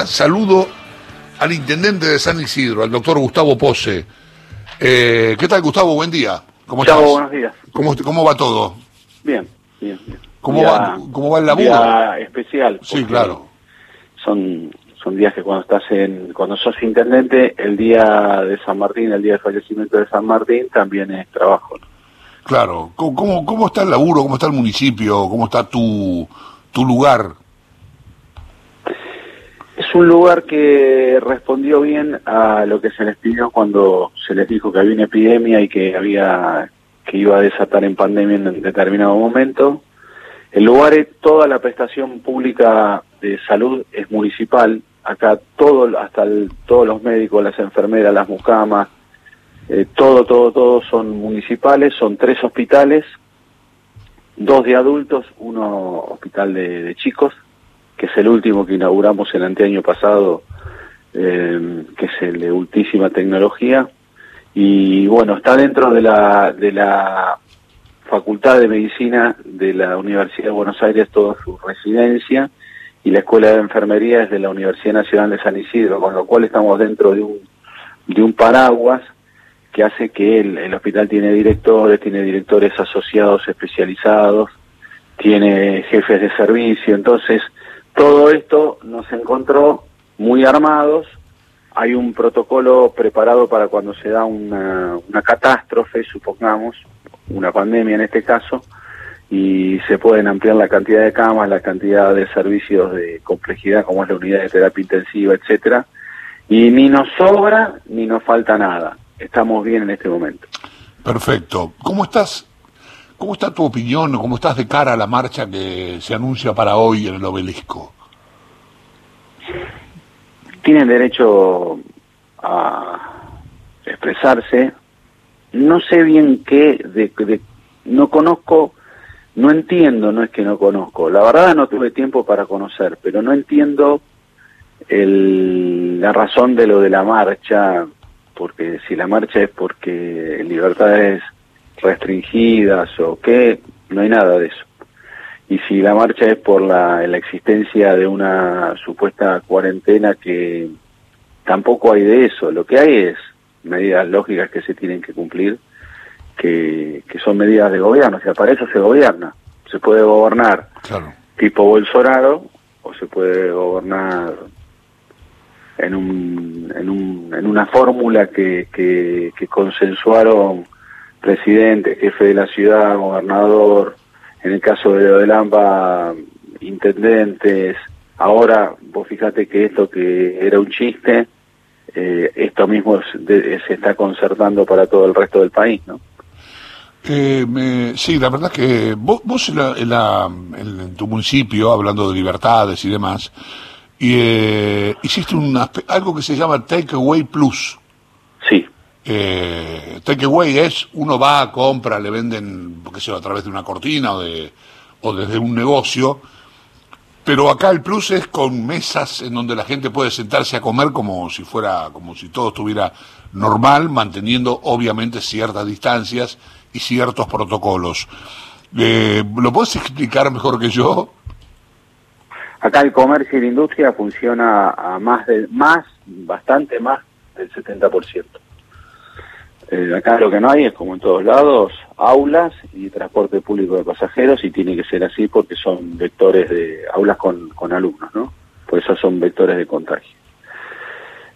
Saludo al intendente de San Isidro, al doctor Gustavo Pose. Eh, ¿Qué tal, Gustavo? Buen día. ¿Cómo estás? buenos días. ¿Cómo, ¿Cómo, va todo? Bien, bien, bien. ¿Cómo, va, ¿Cómo va el laburo? Día especial. Sí, claro. Son, son días que cuando estás en, cuando sos intendente, el día de San Martín, el día de fallecimiento de San Martín, también es trabajo. Claro. ¿Cómo, ¿Cómo, cómo, está el laburo? ¿Cómo está el municipio? ¿Cómo está tu, tu lugar? Es un lugar que respondió bien a lo que se les pidió cuando se les dijo que había una epidemia y que había que iba a desatar en pandemia en determinado momento. El lugar es toda la prestación pública de salud es municipal. Acá todo, hasta todos los médicos, las enfermeras, las mucamas, eh, todo, todo, todo son municipales. Son tres hospitales, dos de adultos, uno hospital de chicos que es el último que inauguramos el anteaño pasado, eh, que es el de ultísima tecnología. Y bueno, está dentro de la, de la Facultad de Medicina de la Universidad de Buenos Aires, toda su residencia, y la Escuela de Enfermería es de la Universidad Nacional de San Isidro, con lo cual estamos dentro de un, de un paraguas que hace que el, el hospital tiene directores, tiene directores asociados especializados, tiene jefes de servicio, entonces todo esto nos encontró muy armados. Hay un protocolo preparado para cuando se da una, catástrofe, supongamos, una pandemia en este caso, y se pueden ampliar la cantidad de camas, la cantidad de servicios de complejidad, como es la unidad de terapia intensiva, etcétera. Y ni nos sobra ni nos falta nada. Estamos bien en este momento. Perfecto. ¿Cómo estás? ¿Cómo está tu opinión o cómo estás de cara a la marcha que se anuncia para hoy en el obelisco? Tienen derecho a expresarse. No sé bien qué, de, no conozco, no entiendo, no es que no conozco. La verdad no tuve tiempo para conocer, pero no entiendo el, la razón de lo de la marcha, porque si la marcha es porque libertades restringidas o qué, no hay nada de eso. Y si la marcha es por la, la existencia de una supuesta cuarentena que tampoco hay de eso, lo que hay es medidas lógicas que se tienen que cumplir, que, que son medidas de gobierno, o sea, para eso se gobierna. Se puede gobernar tipo Bolsonaro o se puede gobernar en, un, en, un, en una fórmula que, que, que consensuaron presidente, jefe de la ciudad, gobernador, en el caso de de Lampa, intendentes. Ahora, vos fíjate que esto que era un chiste, eh, esto mismo se está concertando para todo el resto del país, ¿no? Eh, sí, la verdad que vos, vos en, tu municipio, hablando de libertades y demás, y, eh, hiciste algo que se llama Takeaway Plus. Eh, takeaway es, uno va, compra, le venden, qué sé a través de una cortina o, de, o desde un negocio, pero acá el plus es con mesas en donde la gente puede sentarse a comer como si fuera, como si todo estuviera normal, manteniendo obviamente ciertas distancias y ciertos protocolos. Eh, ¿Lo puedes explicar mejor que yo? Acá el comercio y la industria funciona a más de, más, bastante más del 70%. Eh, acá lo que no hay es, como en todos lados, aulas y transporte público de pasajeros y tiene que ser así porque son vectores de aulas con, con alumnos, ¿no? Por eso son vectores de contagio.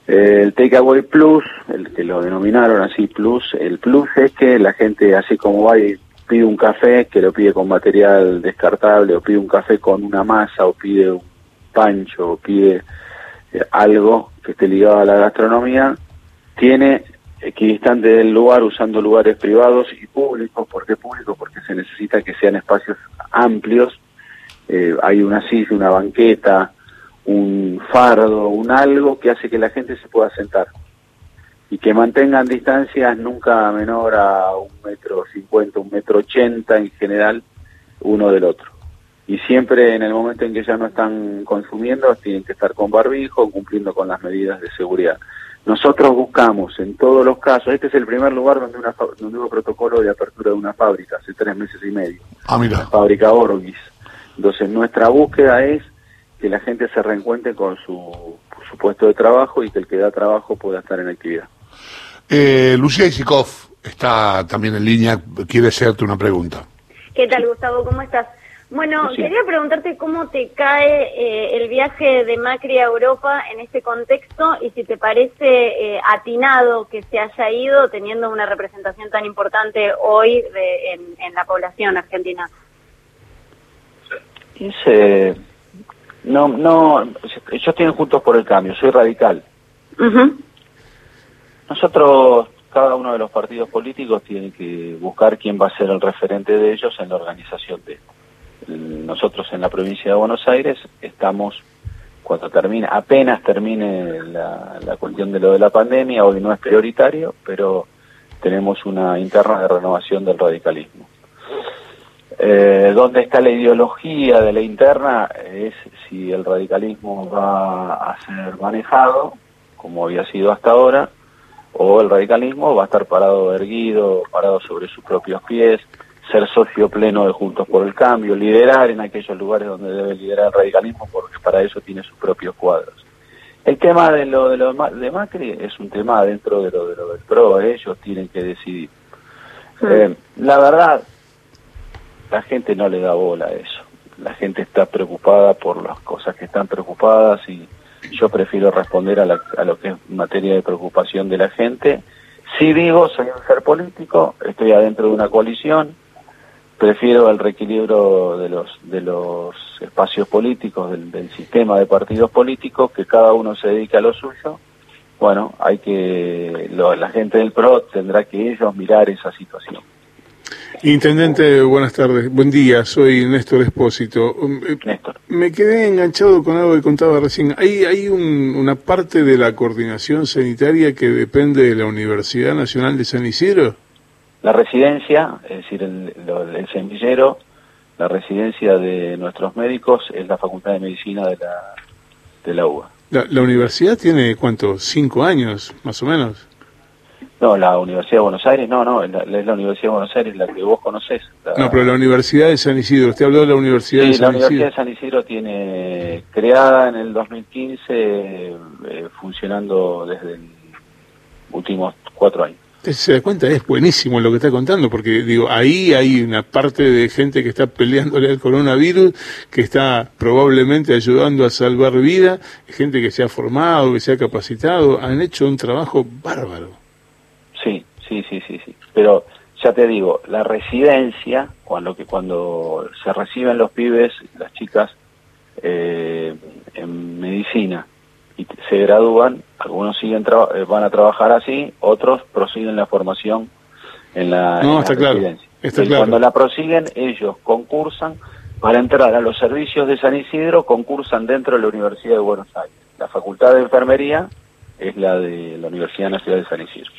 Eh, el Takeaway Plus, el que lo denominaron así Plus, el Plus es que la gente así como va y pide un café, que lo pide con material descartable, o pide un café con una masa, o pide un pancho, o pide eh, algo que esté ligado a la gastronomía, tiene equidistante del lugar usando lugares privados y públicos. ¿Por qué públicos? Porque se necesita que sean espacios amplios. Eh, hay una silla, una banqueta, un fardo, un algo que hace que la gente se pueda sentar y que mantengan distancias nunca menor a un metro cincuenta, un metro ochenta en general uno del otro. Y siempre en el momento en que ya no están consumiendo tienen que estar con barbijo, cumpliendo con las medidas de seguridad. Nosotros buscamos en todos los casos, este es el primer lugar donde, una, donde hubo protocolo de apertura de una fábrica hace tres meses y medio. Ah, mira. La fábrica Orgis. Entonces nuestra búsqueda es que la gente se reencuentre con su su puesto de trabajo y que el que da trabajo pueda estar en actividad. Eh, Lucía Isikov está también en línea, quiere hacerte una pregunta. ¿Qué tal, Gustavo? ¿Cómo estás? Bueno, quería preguntarte cómo te cae eh, el viaje de Macri a Europa en este contexto y si te parece eh, atinado que se haya ido teniendo una representación tan importante hoy en, la población argentina. no, no, ellos tienen Juntos por el Cambio, soy radical. Nosotros, cada uno de los partidos políticos tiene que buscar quién va a ser el referente de ellos en la organización de esto nosotros en la provincia de Buenos Aires estamos, cuando termine, apenas termine la, cuestión de lo de la pandemia, hoy no es prioritario, pero tenemos una interna de renovación del radicalismo. Eh, ¿Dónde está la ideología de la interna? Es si el radicalismo va a ser manejado, como había sido hasta ahora, o el radicalismo va a estar parado erguido, parado sobre sus propios pies, ser socio pleno de Juntos por el Cambio, liderar en aquellos lugares donde debe liderar el radicalismo, porque para eso tiene sus propios cuadros. El tema de lo de, lo de Macri es un tema dentro de lo, de lo del PRO, ellos tienen que decidir. Eh, la verdad, la gente no le da bola a eso. La gente está preocupada por las cosas que están preocupadas y yo prefiero responder a, a lo que es materia de preocupación de la gente. Si digo, soy un ser político, estoy adentro de una coalición, prefiero el reequilibrio de los de los espacios políticos del, sistema de partidos políticos que cada uno se dedique a lo suyo bueno hay que la gente del PRO tendrá que ellos mirar esa situación Intendente, buenas tardes. Buen día, soy Néstor Espósito. Um, eh, Néstor. Me quedé enganchado con algo que contaba recién. ¿Hay, hay una parte de la coordinación sanitaria que depende de la Universidad Nacional de San Isidro? La residencia, es decir, el, el semillero, la residencia de nuestros médicos es la Facultad de Medicina de la, de la UBA. La, universidad tiene, ¿cuánto? ¿Cinco años, más o menos? No, la Universidad de Buenos Aires, no, no, es la, Universidad de Buenos Aires la que vos conocés. No, pero la Universidad de San Isidro, usted habló de la Universidad de San Isidro. La Universidad de San Isidro tiene, creada en el 2015, eh, funcionando desde los últimos cuatro años se da cuenta, es buenísimo lo que está contando, porque digo, ahí hay una parte de gente que está peleándole al coronavirus, que está probablemente ayudando a salvar vida, gente que se ha formado, que se ha capacitado, han hecho un trabajo bárbaro. Sí, sí, sí, sí, sí. Pero ya te digo, la residencia, cuando que cuando se reciben los pibes, las chicas eh, en medicina, y se gradúan, algunos siguen eh, van a trabajar así, otros prosiguen la formación en la, no, está claro, Cuando la prosiguen, ellos concursan para entrar a los servicios de San Isidro, concursan dentro de la Universidad de Buenos Aires. La Facultad de Enfermería es la de la Universidad Nacional de San Isidro.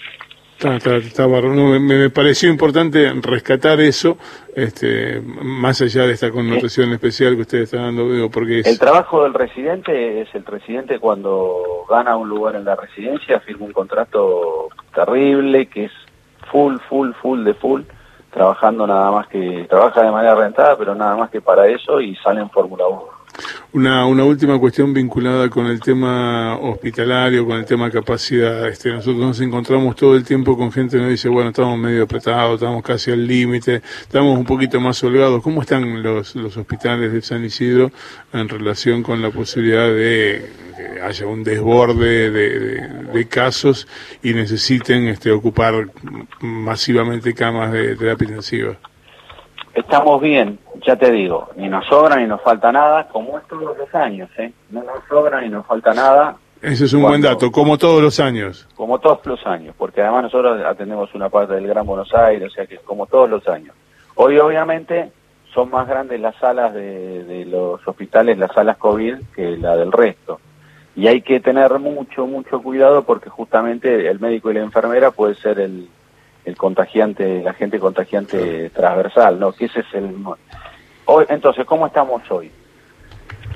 Está, me, pareció importante rescatar eso, este, más allá de esta connotación especial que ustedes están dando, porque El trabajo del residente es el residente cuando gana un lugar en la residencia, firma un contrato terrible, que es full, full, full de full, trabajando nada más que, trabaja de manera rentada, pero nada más que para eso y sale en Fórmula 1. Una, una última cuestión vinculada con el tema hospitalario, con el tema capacidad. Este, nosotros nos encontramos todo el tiempo con gente que nos dice, bueno, estamos medio apretados, estamos casi al límite, estamos un poquito más holgados. ¿Cómo están los, los hospitales de San Isidro en relación con la posibilidad de que haya un desborde de, de, casos y necesiten este, ocupar masivamente camas de terapia intensiva? Estamos bien, ya te digo, ni nos sobra ni nos falta nada, como es todos los años, ¿eh? No nos sobra ni nos falta nada. Ese es un buen dato, como todos los años. Como todos los años, porque además nosotros atendemos una parte del Gran Buenos Aires, o sea que como todos los años. Hoy obviamente son más grandes las salas de, de los hospitales, las salas COVID, que la del resto. Y hay que tener mucho, mucho cuidado porque justamente el médico y la enfermera puede ser el, el contagiante, la gente contagiante transversal, ¿no? Que ese es el... Hoy, entonces, ¿cómo estamos hoy?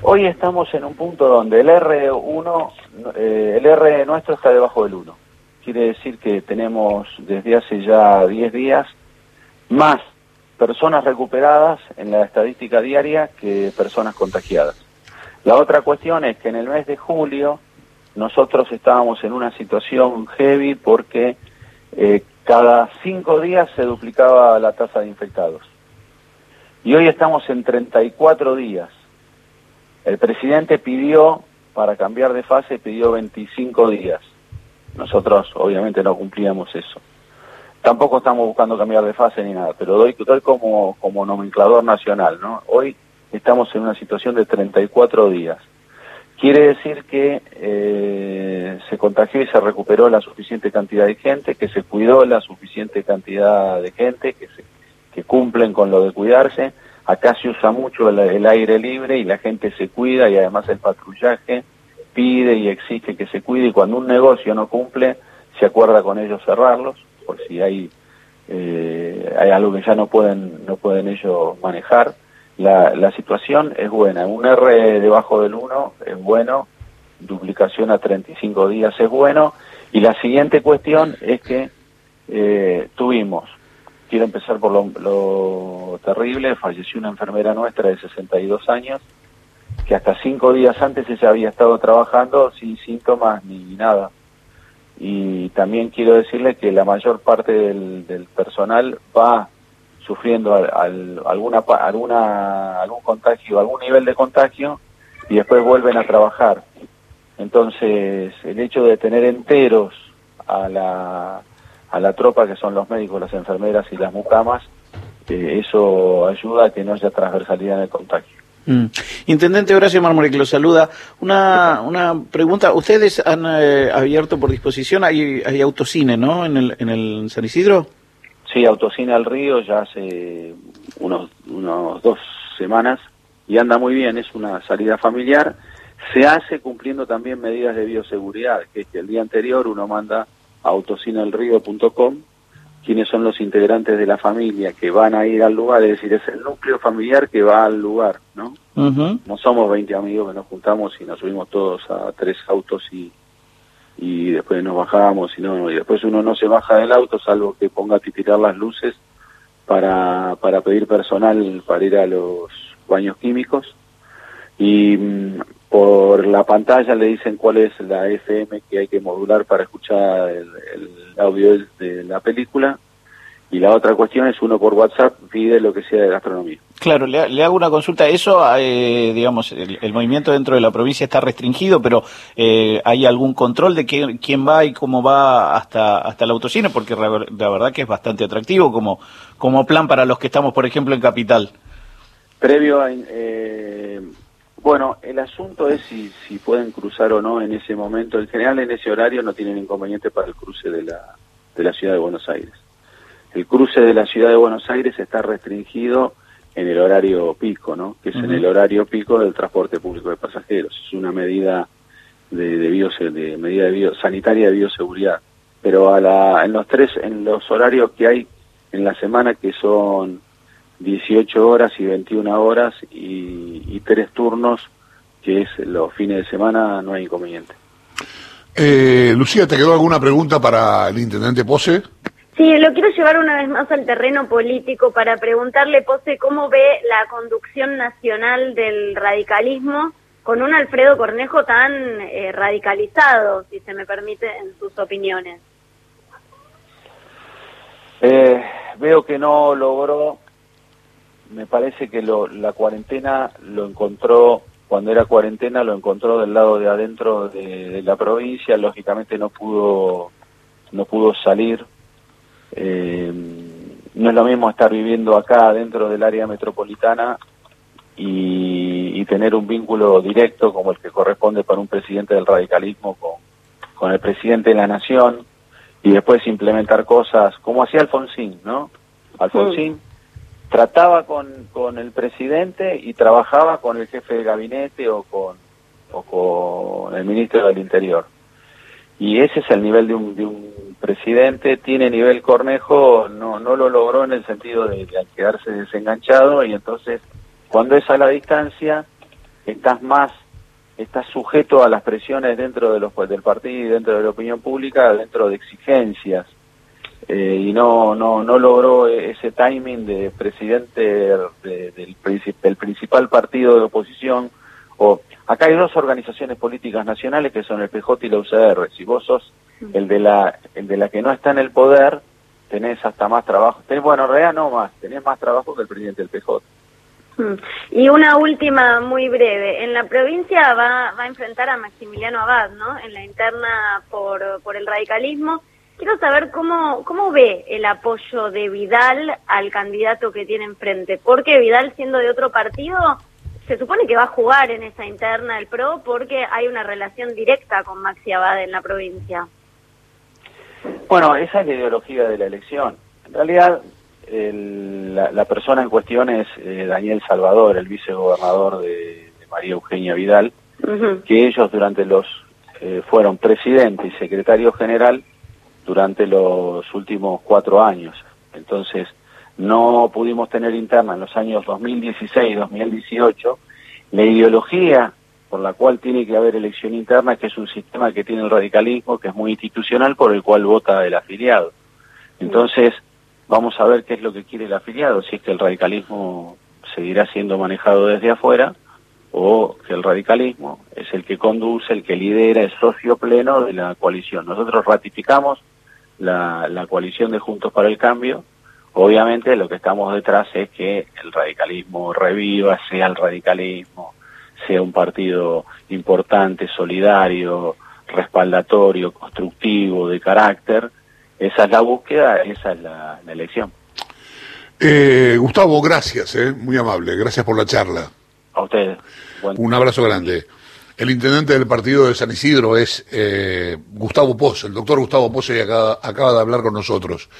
Hoy estamos en un punto donde el R1, eh, el R nuestro está debajo del 1. Quiere decir que tenemos desde hace ya 10 días más personas recuperadas en la estadística diaria que personas contagiadas. La otra cuestión es que en el mes de julio nosotros estábamos en una situación heavy porque eh, cada cinco días se duplicaba la tasa de infectados. Y hoy estamos en 34 días. El presidente pidió, para cambiar de fase, pidió 25 días. Nosotros obviamente no cumplíamos eso. Tampoco estamos buscando cambiar de fase ni nada, pero doy, doy como, como nomenclador nacional, ¿no? Hoy estamos en una situación de 34 días. Quiere decir que eh, se contagió y se recuperó la suficiente cantidad de gente, que se cuidó la suficiente cantidad de gente, que, se, que cumplen con lo de cuidarse. Acá se usa mucho el, aire libre y la gente se cuida y además el patrullaje pide y exige que se cuide y cuando un negocio no cumple se acuerda con ellos cerrarlos por si hay eh, hay algo que ya no pueden no pueden ellos manejar la, la situación es buena. Un R debajo del 1 es bueno, duplicación a 35 días es bueno. Y la siguiente cuestión es que eh, tuvimos, quiero empezar por lo, terrible, falleció una enfermera nuestra de 62 años, que hasta cinco días antes ella había estado trabajando sin síntomas ni nada. Y también quiero decirle que la mayor parte del, del personal va sufriendo alguna, alguna, algún contagio, algún nivel de contagio y después vuelven a trabajar. Entonces, el hecho de tener enteros a la, a la tropa, que son los médicos, las enfermeras y las mucamas, eh, eso ayuda a que no haya transversalidad en el contagio. Mm. Intendente Horacio que lo saluda. Una, una pregunta. ¿Ustedes han eh, abierto por disposición? Hay, hay autocine, ¿no? En el, en el San Isidro. Sí, Autocine al Río ya hace unos, unos dos semanas y anda muy bien, es una salida familiar. Se hace cumpliendo también medidas de bioseguridad, que es que el día anterior uno manda a autocinealrío.com quiénes son los integrantes de la familia que van a ir al lugar, es decir, es el núcleo familiar que va al lugar, ¿no? No somos 20 amigos que nos juntamos y nos subimos todos a tres autos y, y después nos bajamos y no y después uno no se baja del auto salvo que ponga a titirar las luces para, para pedir personal para ir a los baños químicos. Y mm, por la pantalla le dicen cuál es la FM que hay que modular para escuchar el audio de la película y la otra cuestión es uno por WhatsApp pide lo que sea de gastronomía. Claro, le, hago una consulta. Eso, eh, digamos, el, movimiento dentro de la provincia está restringido, pero eh, ¿hay algún control de quién va y cómo va hasta, hasta el autocine? Porque la, verdad que es bastante atractivo como, como plan para los que estamos, por ejemplo, en Capital. Previo a... Eh, bueno, el asunto es si, si pueden cruzar o no en ese momento. En general, en ese horario no tienen inconveniente para el cruce de la, de la ciudad de Buenos Aires. El cruce de la ciudad de Buenos Aires está restringido en el horario pico, ¿no? Que es en el horario pico del transporte público de pasajeros. Es una medida de, de, de medida de sanitaria de bioseguridad. Pero a la, en los tres, en los horarios que hay en la semana que son 18 horas y 21 horas y, y tres turnos, que es los fines de semana, no hay inconveniente. Eh, Lucía, ¿te quedó alguna pregunta para el intendente Pose? Sí, lo quiero llevar una vez más al terreno político para preguntarle, Pose, cómo ve la conducción nacional del radicalismo con un Alfredo Cornejo tan eh, radicalizado, si se me permite, en sus opiniones. Eh, veo que no logró, me parece que lo, la cuarentena lo encontró, cuando era cuarentena lo encontró del lado de adentro de, de la provincia, lógicamente no pudo, no pudo salir eh, no es lo mismo estar viviendo acá dentro del área metropolitana y, y, tener un vínculo directo como el que corresponde para un presidente del radicalismo con, con el presidente de la nación y después implementar cosas como hacía Alfonsín, ¿no? Alfonsín trataba con, con el presidente y trabajaba con el jefe de gabinete o con, o con el ministro del Interior. Y ese es el nivel de un, de un presidente tiene nivel Cornejo, no, no lo logró en el sentido de, quedarse desenganchado y entonces cuando es a la distancia estás más, estás sujeto a las presiones dentro de los, del partido y dentro de la opinión pública, dentro de exigencias. Eh, y no, no, no logró ese timing de presidente del, del principal partido de oposición o Acá hay dos organizaciones políticas nacionales que son el PJ y la UCR. Si vos sos el de la, el de la que no está en el poder, tenés hasta más trabajo. Tenés, bueno, en realidad no más, tenés más trabajo que el presidente del PJ. Y una última muy breve. En la provincia va, va a enfrentar a Maximiliano Abad, ¿no? En la interna por, por el radicalismo. Quiero saber cómo, cómo ve el apoyo de Vidal al candidato que tiene enfrente. Porque Vidal, siendo de otro partido, se supone que va a jugar en esa interna del PRO porque hay una relación directa con Maxi Abad en la provincia. Bueno, esa es la ideología de la elección. En realidad, la, persona en cuestión es eh, Daniel Salvador, el vicegobernador de, María Eugenia Vidal, que ellos durante los eh, fueron presidente y secretario general durante los últimos cuatro años. Entonces, no pudimos tener interna en los años 2016 2018. La ideología por la cual tiene que haber elección interna, que es un sistema que tiene el radicalismo, que es muy institucional, por el cual vota el afiliado. Entonces, vamos a ver qué es lo que quiere el afiliado, si es que el radicalismo seguirá siendo manejado desde afuera o que el radicalismo es el que conduce, el que lidera, es socio pleno de la coalición. Nosotros ratificamos la, la coalición de Juntos para el Cambio. Obviamente lo que estamos detrás es que el radicalismo reviva, sea el radicalismo, sea un partido importante, solidario, respaldatorio, constructivo, de carácter. Esa es la búsqueda, esa es la, elección. Eh, Gustavo, gracias, eh, muy amable, gracias por la charla. A ustedes. Un abrazo grande. El intendente del partido de San Isidro es eh, Gustavo Pose, el doctor Gustavo Pose acaba, acaba de hablar con nosotros.